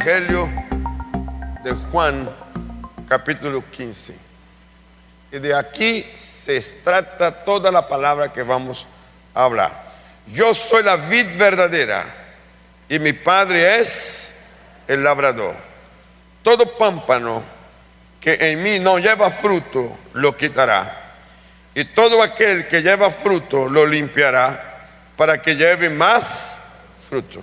Evangelio de Juan, capítulo 15. Y de aquí se trata toda la palabra que vamos a hablar. Yo soy la vid verdadera y mi padre es el labrador. Todo pámpano que en mí no lleva fruto lo quitará. Y todo aquel que lleva fruto lo limpiará para que lleve más fruto.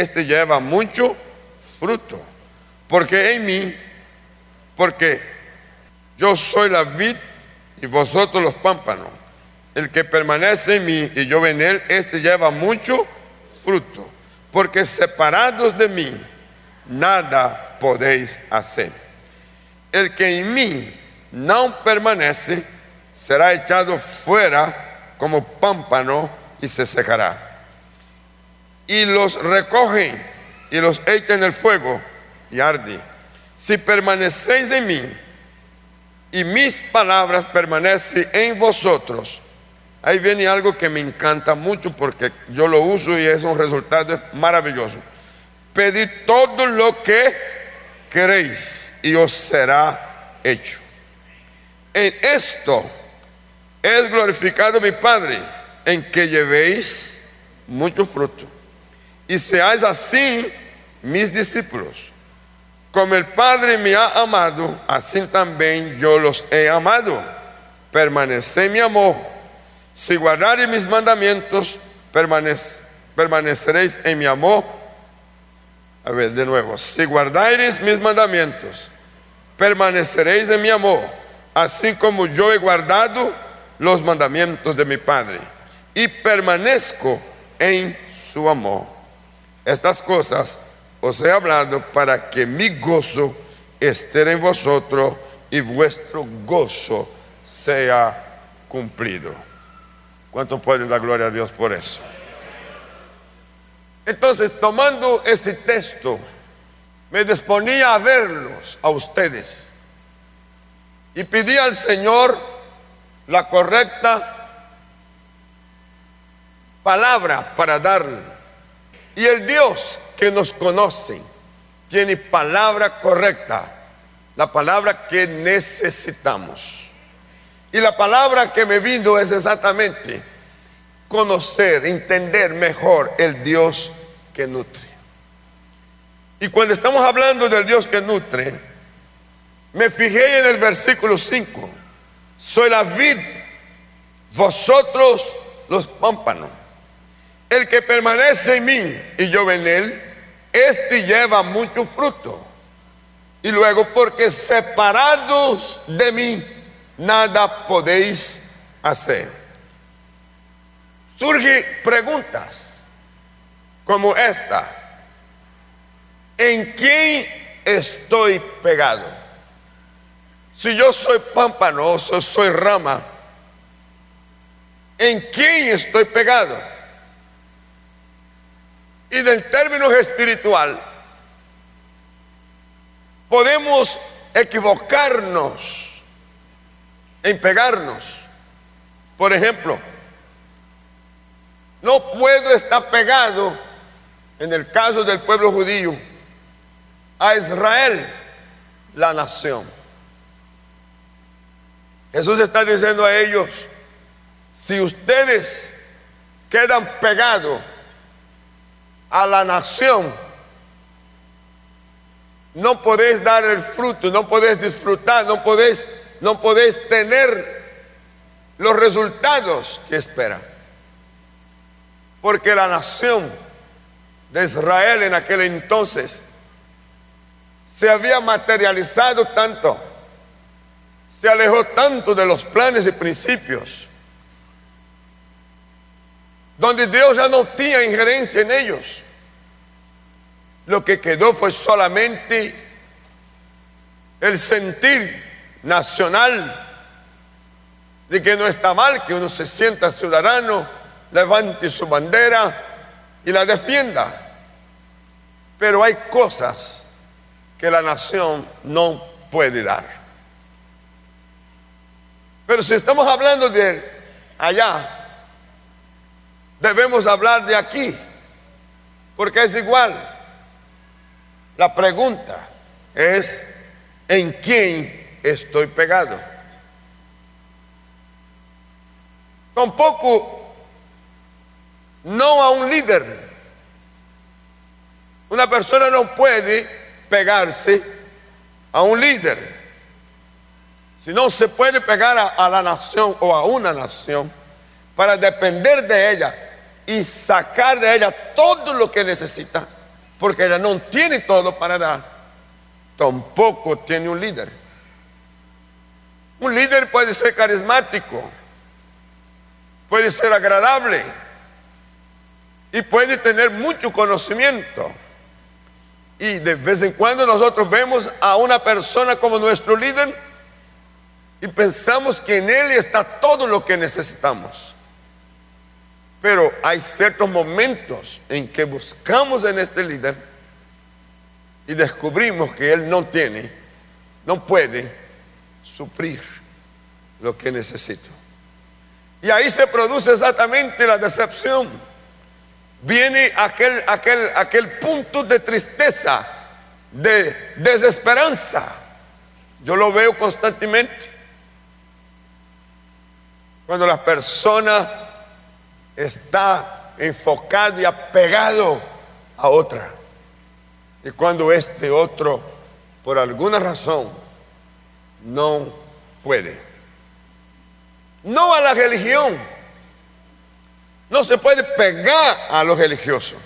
este lleva mucho fruto. Porque en mí, porque yo soy la vid y vosotros los pámpanos. El que permanece en mí y yo en él, este lleva mucho fruto. Porque separados de mí, nada podéis hacer. El que en mí no permanece, será echado fuera como pámpano y se secará. Y los recogen y los echan en el fuego y arde. Si permanecéis en mí y mis palabras permanecen en vosotros, ahí viene algo que me encanta mucho porque yo lo uso y es un resultado maravilloso. Pedid todo lo que queréis y os será hecho. En esto es glorificado mi Padre en que llevéis mucho fruto y seáis así mis discípulos. Como el Padre me ha amado, así también yo los he amado. Permaneced en mi amor. Si guardareis mis mandamientos, permaneceréis en mi amor. A ver, de nuevo. Si guardareis mis mandamientos, permaneceréis en mi amor, así como yo he guardado los mandamientos de mi Padre y permanezco en su amor. Estas cosas os he hablado para que mi gozo esté en vosotros y vuestro gozo sea cumplido. ¿Cuánto pueden dar gloria a Dios por eso? Entonces, tomando ese texto, me disponía a verlos a ustedes y pedí al Señor la correcta palabra para darle. Y el Dios que nos conoce tiene palabra correcta, la palabra que necesitamos. Y la palabra que me vino es exactamente conocer, entender mejor el Dios que nutre. Y cuando estamos hablando del Dios que nutre, me fijé en el versículo 5. Soy la vid, vosotros los pámpanos. El que permanece en mí y yo en él, este lleva mucho fruto. Y luego, porque separados de mí, nada podéis hacer. Surgen preguntas como esta. ¿En quién estoy pegado? Si yo soy pámpanoso, soy rama, ¿en quién estoy pegado? Y del término espiritual, podemos equivocarnos en pegarnos. Por ejemplo, no puedo estar pegado, en el caso del pueblo judío, a Israel, la nación. Jesús está diciendo a ellos, si ustedes quedan pegados a la nación, no podéis dar el fruto, no podéis disfrutar, no podéis, no podéis tener los resultados que esperan. Porque la nación de Israel en aquel entonces se había materializado tanto, se alejó tanto de los planes y principios donde Dios ya no tenía injerencia en ellos. lo que quedó fue solamente el sentir nacional de que no está mal que uno se sienta ciudadano, levante su bandera y la defienda. Pero hay cosas que la nación no puede dar. Pero si estamos hablando de allá, debemos hablar de aquí, porque es igual. La pregunta es, ¿en quién estoy pegado? Tampoco no a un líder. Una persona no puede pegarse a un líder. Si no se puede pegar a, a, la nación o a una nación para depender de ella y sacar de ella todo lo que necesita, porque ella no tiene todo para dar, tampoco tiene un líder. Un líder puede ser carismático, puede ser agradable y puede tener mucho conocimiento. Y de vez en cuando nosotros vemos a una persona como nuestro líder y pensamos que en él está todo lo que necesitamos. Pero hay ciertos momentos en que buscamos en este líder y descubrimos que él no tiene, no puede suplir lo que necesito. Y ahí se produce exactamente la decepción. Viene aquel, aquel, aquel punto de tristeza, de desesperanza. Yo lo veo constantemente. Cuando la persona está enfocada y apegado a otra. Y cuando este otro, por alguna razón, no puede no a la religión. No se puede pegar a lo religioso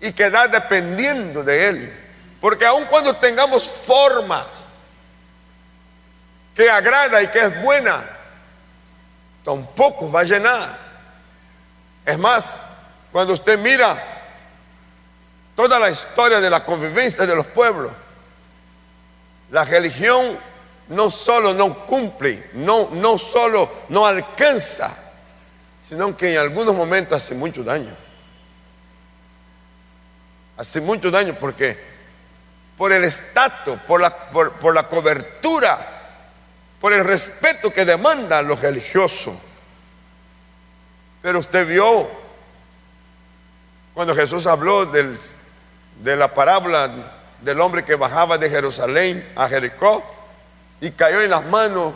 y quedar dependiendo de él. Porque aun cuando tengamos formas que agrada y que es buena, tampoco va a llenar. Es más, cuando usted mira toda la historia de la convivencia de los pueblos, la religión no solo no cumple, no, no solo no alcanza, sino que en algunos momentos hace mucho daño. Hace mucho daño porque por el estatus, por la, por, la cobertura, por el respeto que demanda lo religioso. Pero usted vio cuando Jesús habló de la parábola del hombre que bajaba de Jerusalén a Jericó y cayó en las manos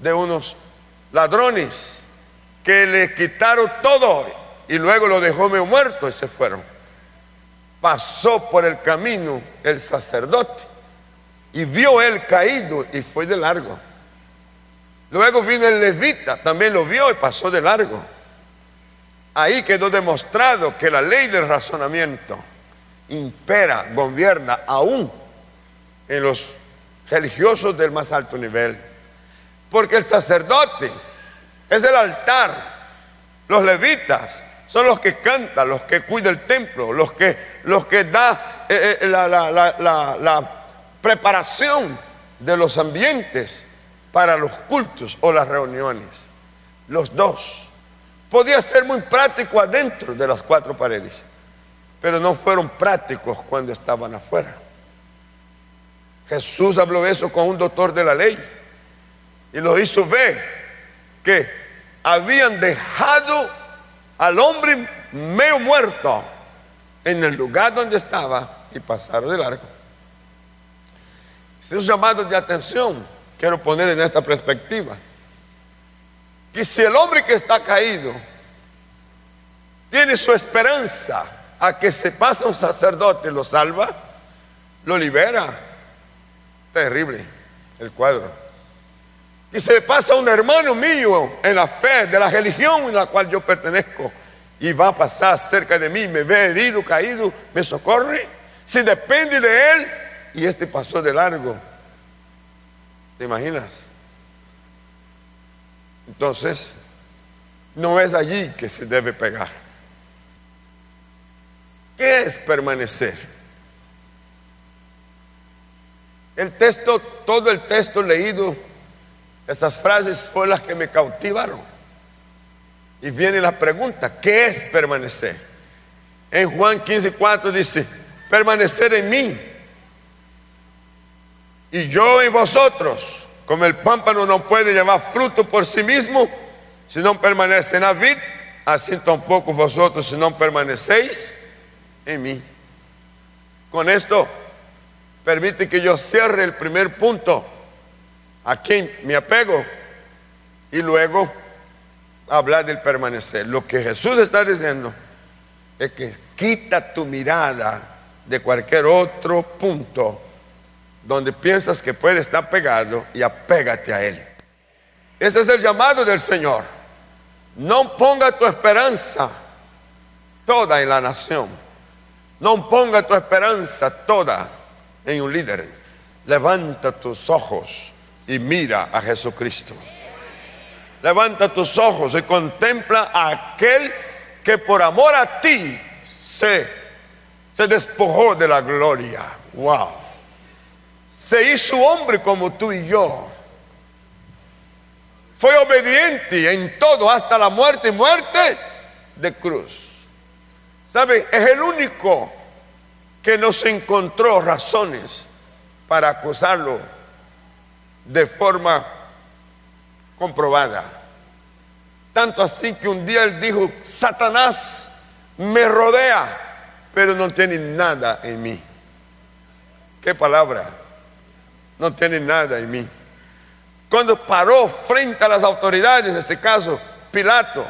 de unos ladrones que le quitaron todo y luego lo dejó medio muerto y se fueron. Pasó por el camino el sacerdote y vio él caído y fue de largo. Luego vino el levita, también lo vio y pasó de largo. Ahí quedó demostrado que la ley del razonamiento impera, gobierna aún en los religiosos del más alto nivel. Porque el sacerdote es el altar, los levitas son los que cantan, los que cuidan el templo, los que, los que da eh, eh, la, la preparación de los ambientes para los cultos o las reuniones. Los dos. Podía ser muy práctico adentro de las cuatro paredes, pero no fueron prácticos cuando estaban afuera. Jesús habló eso con un doctor de la ley y lo hizo ver que habían dejado al hombre medio muerto en el lugar donde estaba y pasaron de largo. un llamado de atención quiero poner en esta perspectiva. Y si el hombre que está caído tiene su esperanza a que se pase un sacerdote y lo salva, lo libera Terrible el cuadro. Y se pasa un hermano mío en la fe de la religión en la cual yo pertenezco y va a pasar cerca de mí, me ve herido, caído, me socorre. Si depende de él y este pasó de largo. ¿Te imaginas? Entonces, no es allí que se debe pegar. ¿Qué ¿qué es permanecer? El texto, todo el texto leído, esas frases fueron las que me cautivaron. Y viene la pregunta, ¿qué es permanecer? En Juan 15, 4 dice, permanecer en mí y yo en vosotros, como el pámpano no puede llevar fruto por sí mismo, si no permanece en la vid, así tampoco vosotros si no permanecéis en mí. Con esto, permite que yo cierre el primer punto, a quien me apego, y luego hablar del permanecer. Lo que Jesús está diciendo es que quita tu mirada de cualquier otro punto donde piensas que puede estar pegado y apégate a Él. Ese es el llamado del Señor. No ponga tu esperanza toda en la nación. No ponga tu esperanza toda en un líder. Levanta tus ojos y mira a Jesucristo. Levanta tus ojos y contempla a aquel que por amor a ti se, se despojó de la gloria. Wow se hizo hombre como tú y yo. Fue obediente en todo, hasta la muerte y muerte de cruz. ¿Sabe? Es el único que nos encontró razones para acusarlo de forma comprobada. Tanto así que un día él dijo, Satanás me rodea, pero no tiene nada en mí. ¿Qué palabra? No tiene nada en mí. Cuando paró frente a las autoridades, en este caso Pilato,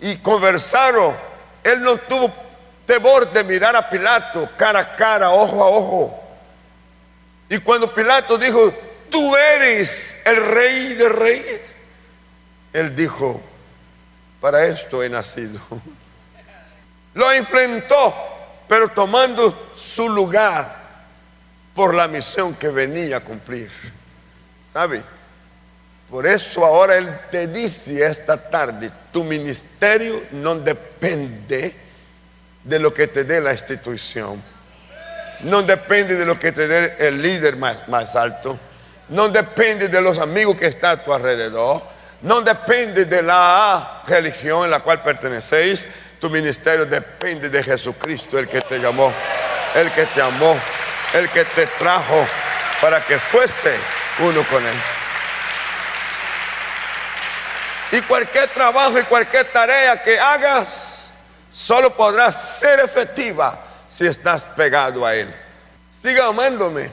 y conversaron, él no tuvo temor de mirar a Pilato cara a cara, ojo a ojo. Y cuando Pilato dijo, tú eres el rey de reyes, él dijo, para esto he nacido. Lo enfrentó, pero tomando su lugar por la misión que venía a cumplir. ¿Sabe? Por eso ahora Él te dice esta tarde, tu ministerio no depende de lo que te dé la institución. No depende de lo que te dé el líder más, más alto. No depende de los amigos que están a tu alrededor. No depende de la religión en la cual pertenecéis. Tu ministerio depende de Jesucristo, el que te llamó, el que te amó el que te trajo para que fuese uno con Él. Y cualquier trabajo y cualquier tarea que hagas, solo podrá ser efectiva si estás pegado a Él. Siga amándome,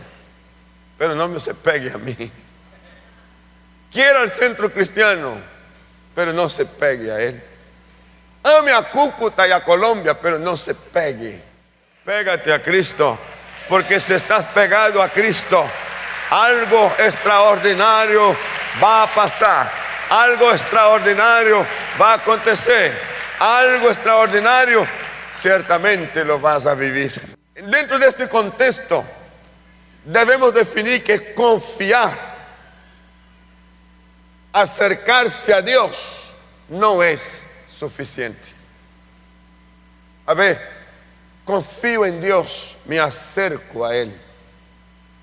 pero no me se pegue a mí. Quiera el centro cristiano, pero no se pegue a Él. Ame a Cúcuta y a Colombia, pero no se pegue. Pégate a Cristo porque si estás pegado a Cristo, algo extraordinario va a pasar, algo extraordinario va a acontecer, algo extraordinario ciertamente lo vas a vivir. Dentro de este contexto, debemos definir que confiar, acercarse a Dios, no es suficiente. A ver, confío en Dios, me acerco a Él,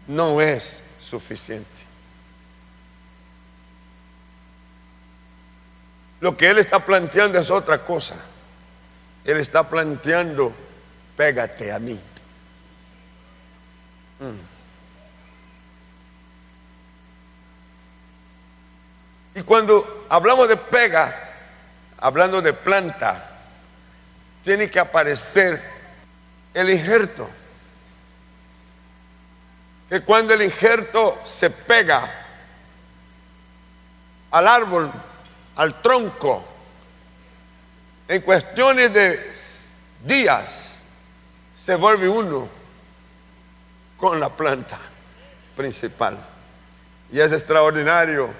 no es suficiente. Lo que Él está planteando es otra cosa. Él está planteando, pégate a mí. Mm. Y cuando hablamos de pega, hablando de planta, tiene que aparecer el injerto. Que cuando el injerto se pega al árbol, al tronco, en cuestiones de días, se vuelve uno con la planta principal. Y es extraordinario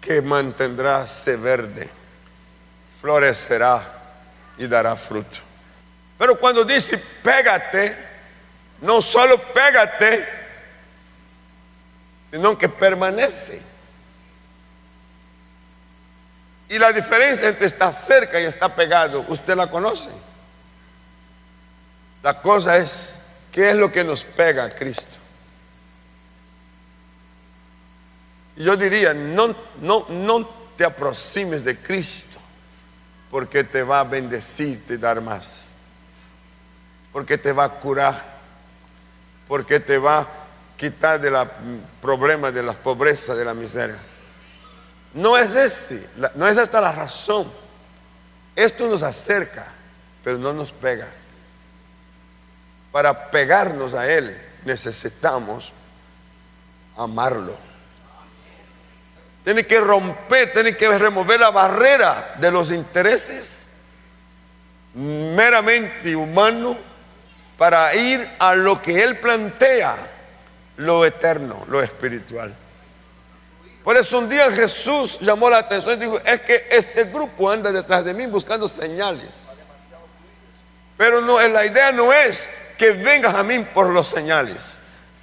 que mantendráse verde, florecerá y dará fruto. Pero cuando dice pégate, no solo pégate, sino que permanece. Y la diferencia entre estar cerca y estar pegado, usted la conoce. La cosa es, ¿qué es lo que nos pega a Cristo? yo diría, no, no, no te aproximes de Cristo porque te va a bendecir, te dar más, porque te va a curar, porque te va a quitar de los problemas de la pobreza, de la miseria. No es ese, no es esta la razón. Esto nos acerca, pero no nos pega. Para pegarnos a Él necesitamos amarlo. Tiene que romper, tiene que remover la barrera de los intereses meramente humanos para ir a lo que Él plantea, lo eterno, lo espiritual. Por eso un día Jesús llamó la atención y dijo, es que este grupo anda detrás de mí buscando señales. Pero no, la idea no es que vengas a mí por los señales,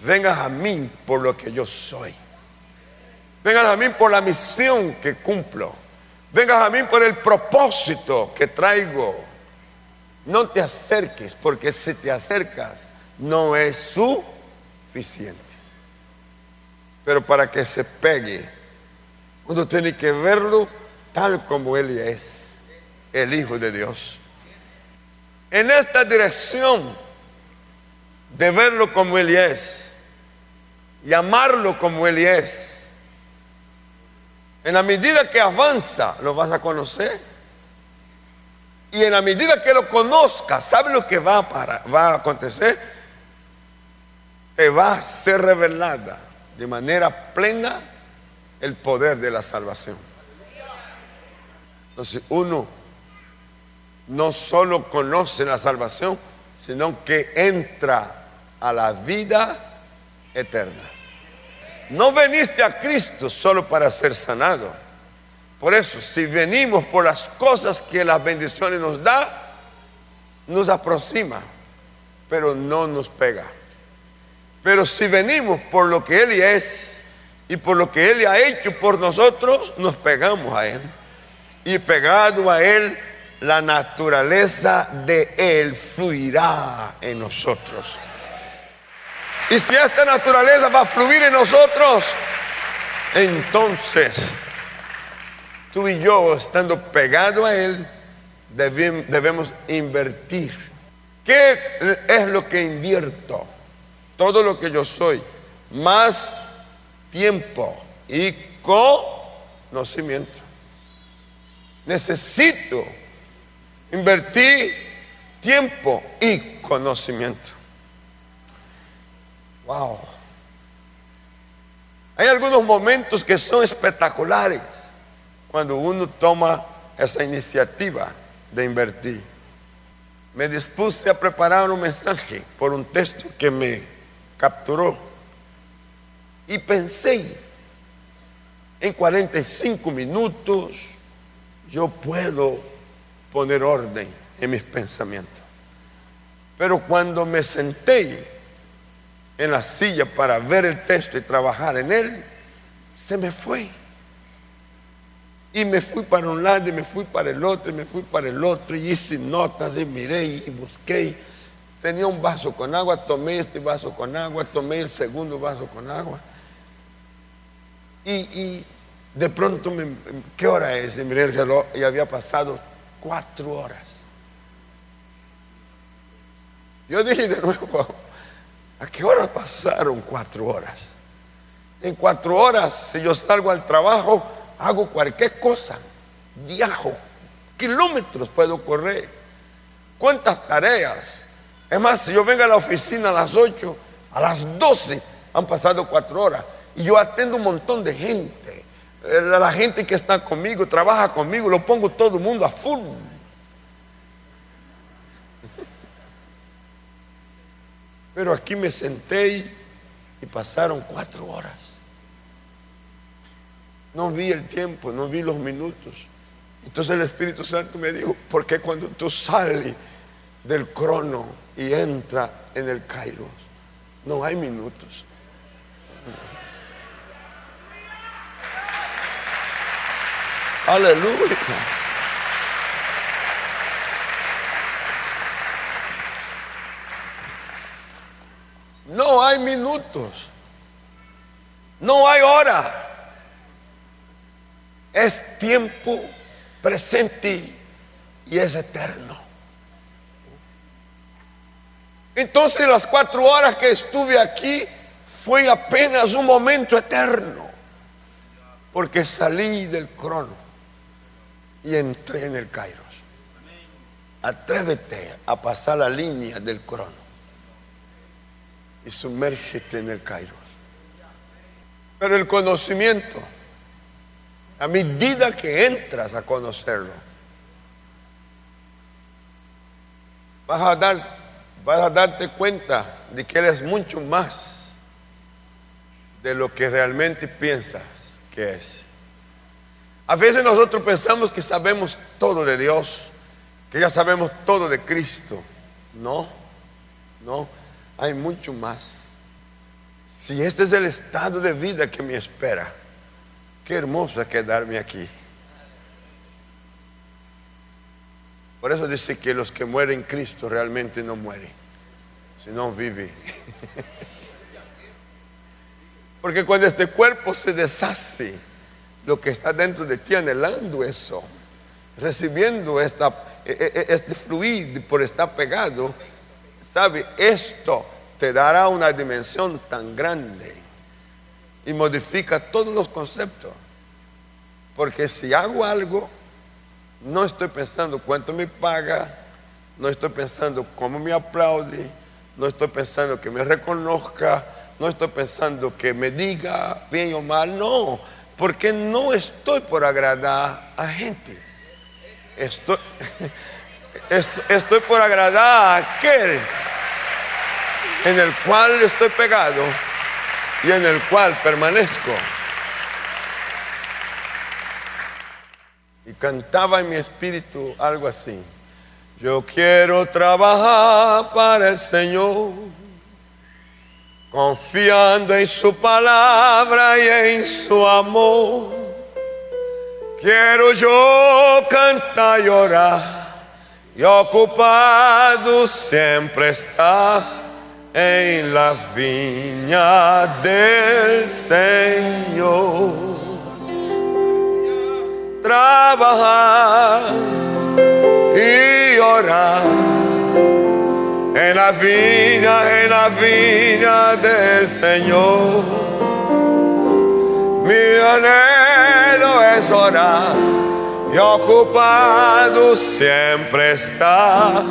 vengas a mí por lo que yo soy. Vengas a mí por la misión que cumplo. Vengas a mí por el propósito que traigo. No te acerques, porque si te acercas no es suficiente. Pero para que se pegue, uno tiene que verlo tal como Él es, el Hijo de Dios. En esta dirección de verlo como Él es y amarlo como Él es, en la medida que avanza, lo vas a conocer. Y en la medida que lo conozcas, ¿sabes lo que va a, va a acontecer? Te va a ser revelada de manera plena el poder de la salvación. Entonces uno no solo conoce la salvación, sino que entra a la vida eterna. No veniste a Cristo solo para ser sanado. Por eso, si venimos por las cosas que las bendiciones nos da, nos aproxima, pero no nos pega. Pero si venimos por lo que Él es y por lo que Él ha hecho por nosotros, nos pegamos a Él. Y pegado a Él, la naturaleza de Él fluirá en nosotros. Y si esta naturaleza va a fluir en nosotros, entonces tú y yo, estando pegado a Él, debemos invertir. ¿Qué es lo que invierto? Todo lo que yo soy, más tiempo y conocimiento. Necesito invertir tiempo y conocimiento. Wow. Hay algunos momentos que son espectaculares cuando uno toma esa iniciativa de invertir. Me dispuse a preparar un mensaje por un texto que me capturó y pensé, en 45 minutos yo puedo poner orden en mis pensamientos. Pero cuando me senté en la silla para ver el texto y trabajar en él, se me fue. Y me fui para un lado y me fui para el otro y me fui para el otro y hice notas y miré y busqué. Tenía un vaso con agua, tomé este vaso con agua, tomé el segundo vaso con agua. Y, de pronto, me, ¿qué hora es? Y miré el reloj y había pasado cuatro horas. Yo dije de nuevo, ¿A qué hora pasaron cuatro horas? En cuatro horas, si yo salgo al trabajo, hago cualquier cosa, viajo, kilómetros puedo correr. ¿Cuántas tareas? Es más, si yo vengo a la oficina a las ocho, a las doce han pasado cuatro horas y yo atendo un montón de gente. Eh, la gente que está conmigo, trabaja conmigo, lo pongo todo el mundo a full. Pero aquí me senté y pasaron cuatro horas. No vi el tiempo, no vi los minutos. Entonces el Espíritu Santo me dijo, porque cuando tú sales del crono y entra en el Kairos, no hay minutos. Aleluya. No hay minutos. No hay hora. Es tiempo presente y es eterno. Entonces las cuatro horas que estuve aquí fue apenas un momento eterno, porque salí del crono y entré en el Kairos. Atrévete a pasar la línea del crono y sumérgete en el Kairos. Pero el conocimiento, a medida que entras a conocerlo, vas a, dar, vas a darte cuenta de que eres mucho más de lo que realmente piensas que es. A veces nosotros pensamos que sabemos todo de Dios, que ya sabemos todo de Cristo. No, no, hay mucho más. Si este es el estado de vida que me espera, qué hermoso quedarme aquí. Por eso dice que los que mueren en Cristo realmente no mueren, sino viven. Porque cuando este cuerpo se deshace, lo que está dentro de ti anhelando eso, recibiendo esta, e, e, e, este fluido por estar pegado, sabe, esto te dará una dimensión tan grande y modifica todos los conceptos. Porque si hago algo, no estoy pensando cuánto me paga, no estoy pensando cómo me aplaude, no estoy pensando que me reconozca, no estoy pensando que me diga bien o mal, no, porque no estoy por agradar a gente. Estoy, estoy, por agradar a aquel en el cual estoy pegado y en el cual permanezco. Y cantaba en mi espíritu algo así. Yo quiero trabajar para el Señor, confiando en su palabra y en su amor. Quiero yo cantar y orar y ocupado siempre estar en la viña del Señor trabajar y orar en la viña, en la viña del Señor. Mi anhelo es orar y ocupado siempre está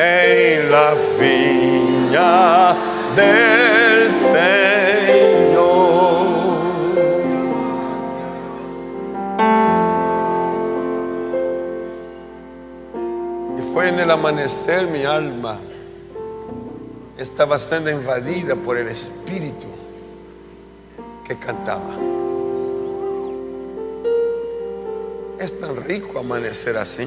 en la viña del Señor. fue en el amanecer mi alma estaba siendo invadida por el espíritu que cantaba. Es tan rico amanecer así.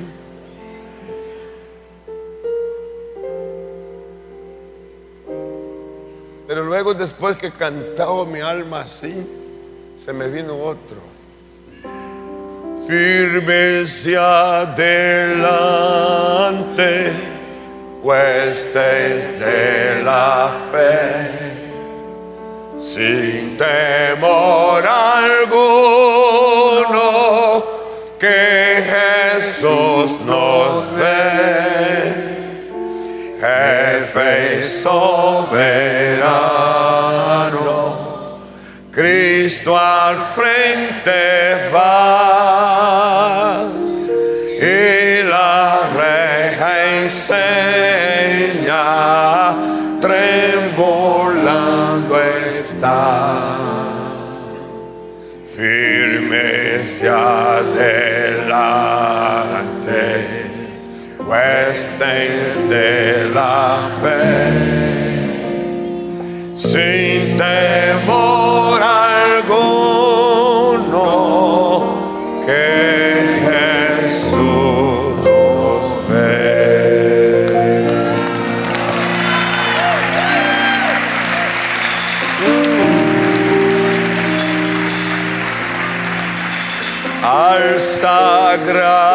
Luego después que cantaba mi alma así, se me vino otro. Firme adelante, huestes de la fe, sin temor alguno, que Jesús nos ve, jefe soberano. Cristo al frente va y la reja enseña, trembolando está. Firme adelante, huestes de la fe, sin temor alguno que Jesús nos ve. Al sagrado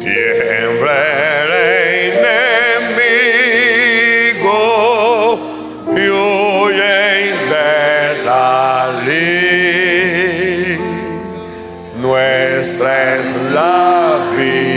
Tiembla el enemigo y huyen de la ley. Nuestra es la victoria.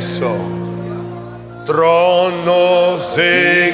Eso. Tronos y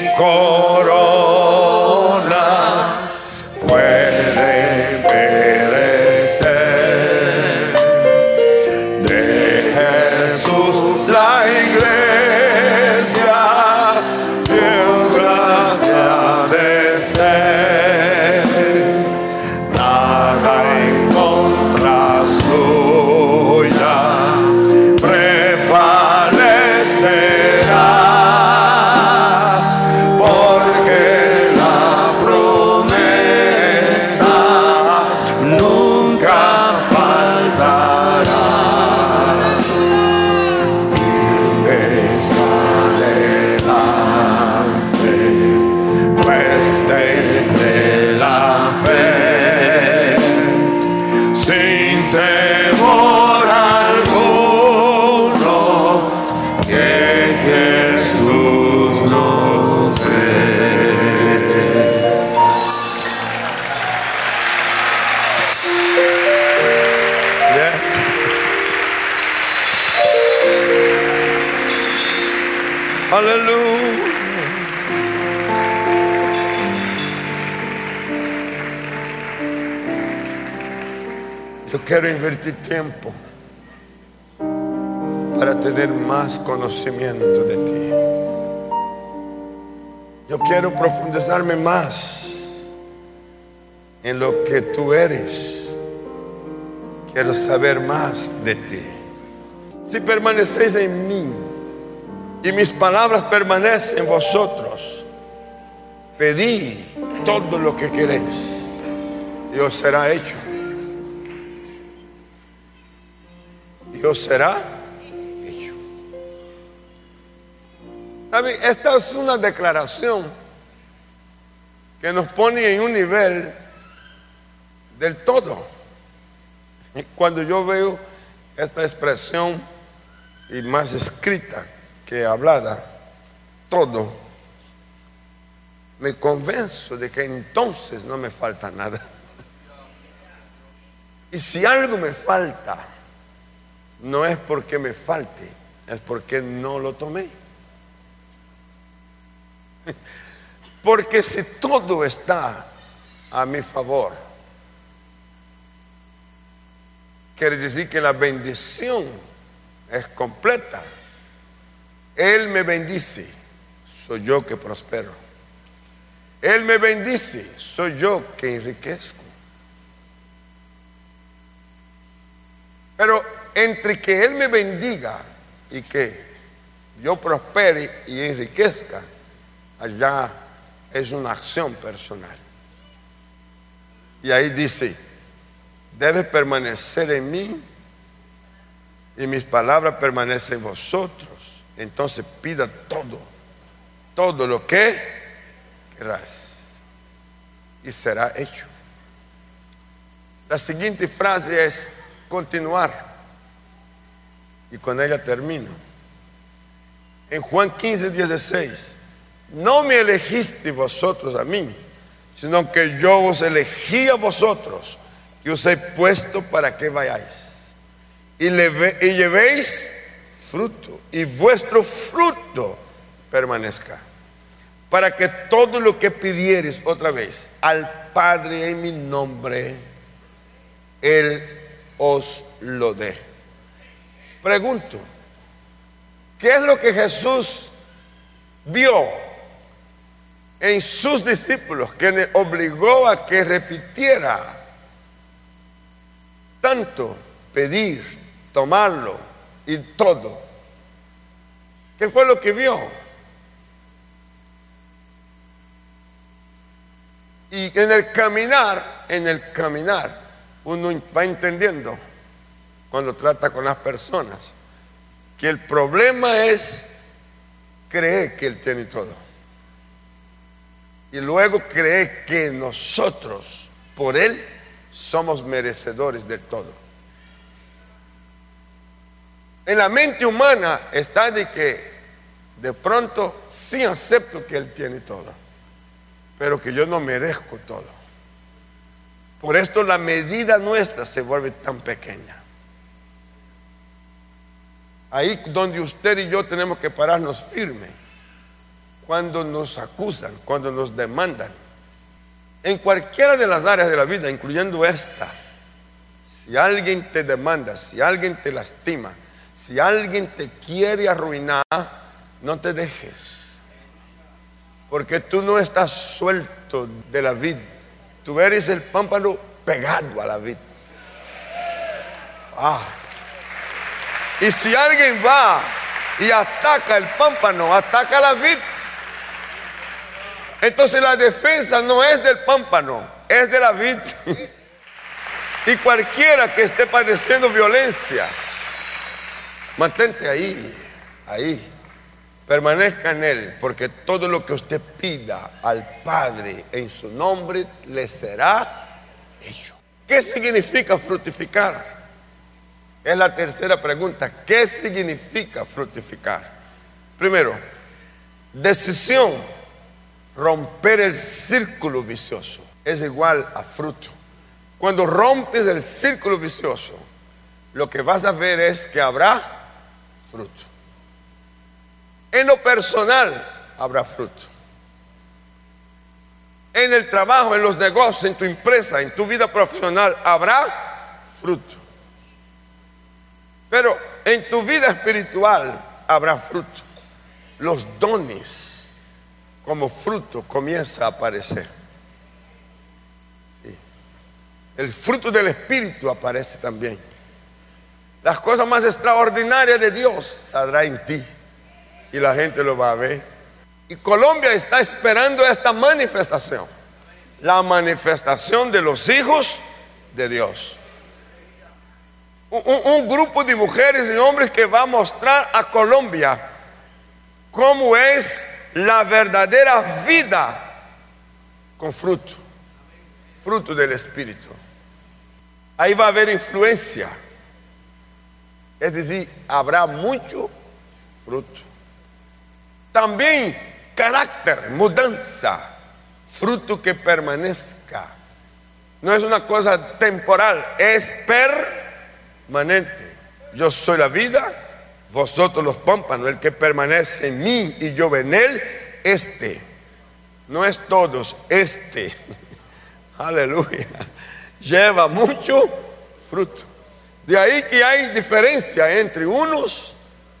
conocimiento de ti. Yo quiero profundizarme más en lo que tú eres. Quiero saber más de ti. Si permanecéis en mí y mis palabras permanecen en vosotros, pedid todo lo que queréis y os será hecho. Y os será Esta es una declaración que nos pone en un nivel del todo. Y Cuando yo veo esta expresión y más escrita que hablada, todo, me convenzo de que entonces no me falta nada. Y si algo me falta, no es porque me falte, es porque no lo tomé. Porque si todo está a mi favor, quiere decir que la bendición es completa. Él me bendice, soy yo que prospero. Él me bendice, soy yo que enriquezco. Pero entre que Él me bendiga y que yo prospere y enriquezca, allá es una acción personal. Y ahí dice, debe permanecer en mí y mis palabras permanecen en vosotros. Entonces pida todo, todo lo que querrás y será hecho. La siguiente frase es continuar y con ella termino. En Juan 15, 16, no me elegiste vosotros a mí, sino que yo os elegí a vosotros y os he puesto para que vayáis y, y llevéis fruto y vuestro fruto permanezca. Para que todo lo que pidieres otra vez al Padre en mi nombre, Él os lo dé. Pregunto, ¿qué es lo que Jesús vio en sus discípulos que le obligó a que repitiera tanto pedir, tomarlo y todo? ¿Qué fue lo que vio? Y en el caminar, en el caminar, uno va entendiendo cuando trata con las personas que el problema es creer que Él tiene todo. Y luego creer que nosotros, por Él, somos merecedores del todo. En la mente humana está de que de pronto sí acepto que Él tiene todo, pero que yo no merezco todo. Por esto la medida nuestra se vuelve tan pequeña. Ahí donde usted y yo tenemos que pararnos firmes cuando nos acusan, cuando nos demandan. En cualquiera de las áreas de la vida, incluyendo esta, si alguien te demanda, si alguien te lastima, si alguien te quiere arruinar, no te dejes. Porque tú no estás suelto de la vida Tú eres el pámpano pegado a la vid. Ah. Y si alguien va y ataca el pámpano, ataca la vid. Entonces la defensa no es del pámpano, es de la vid. y cualquiera que esté padeciendo violencia, mantente ahí, ahí. Permanezca en Él, porque todo lo que usted pida al Padre en su nombre le será hecho. ¿Qué significa fructificar? Es la tercera pregunta. ¿Qué significa fructificar? Primero, decisión, romper el círculo vicioso es igual a fruto. Cuando rompes el círculo vicioso, lo que vas a ver es que habrá fruto. En lo personal habrá fruto. En el trabajo, en los negocios, en tu empresa, en tu vida profesional habrá fruto. Pero en tu vida espiritual habrá fruto. Los dones como fruto comienza a aparecer. El fruto del Espíritu aparece también. Las cosas más extraordinarias de Dios saldrá en ti y la gente lo va a ver. Y Colombia está esperando esta manifestación, la manifestación de los hijos de Dios. Un, grupo de mujeres y hombres que va a mostrar a Colombia cómo es la verdadera vida con fruto, fruto del Espíritu. Ahí va a haber influencia, es decir, habrá mucho fruto. También carácter, mudanza, fruto que permanezca. No es una cosa temporal, es permanente. Yo soy la vida, vosotros los pámpanos, el que permanece en mí y yo en él, este. No es todos, este. Aleluya. Lleva mucho fruto. De ahí que hay diferencia entre unos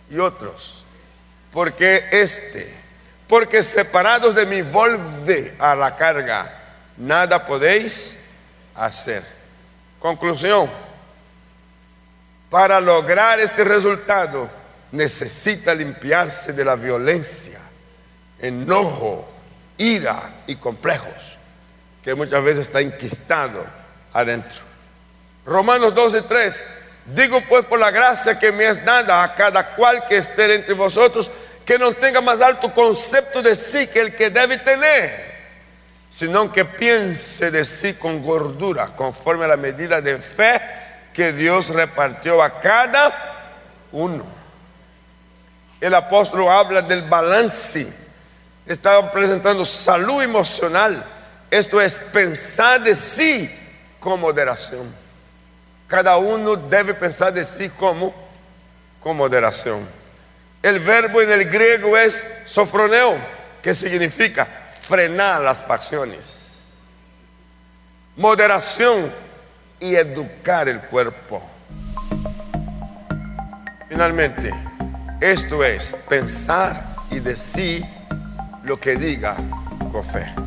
y otros porque este porque separados de mí, volve a la carga, nada podéis hacer. Conclusión, para lograr este resultado necesita limpiarse de la violencia, enojo, ira y complejos que muchas veces está inquistado adentro. Romanos 12, 3. Digo pues por la gracia que me es dada a cada cual que esté entre vosotros, que no tenga más alto concepto de sí que el que debe tener, sino que piense de sí con gordura, conforme a la medida de fe que Dios repartió a cada uno. El apóstol habla del balance. Estaba presentando salud emocional. Esto es pensar de sí con moderación. Cada uno debe pensar de sí como con moderación. El verbo en el griego es sofroneo, que significa frenar las pasiones. Moderación y educar el cuerpo. Finalmente, esto es pensar y decir lo que diga con fe.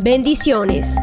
Bendiciones.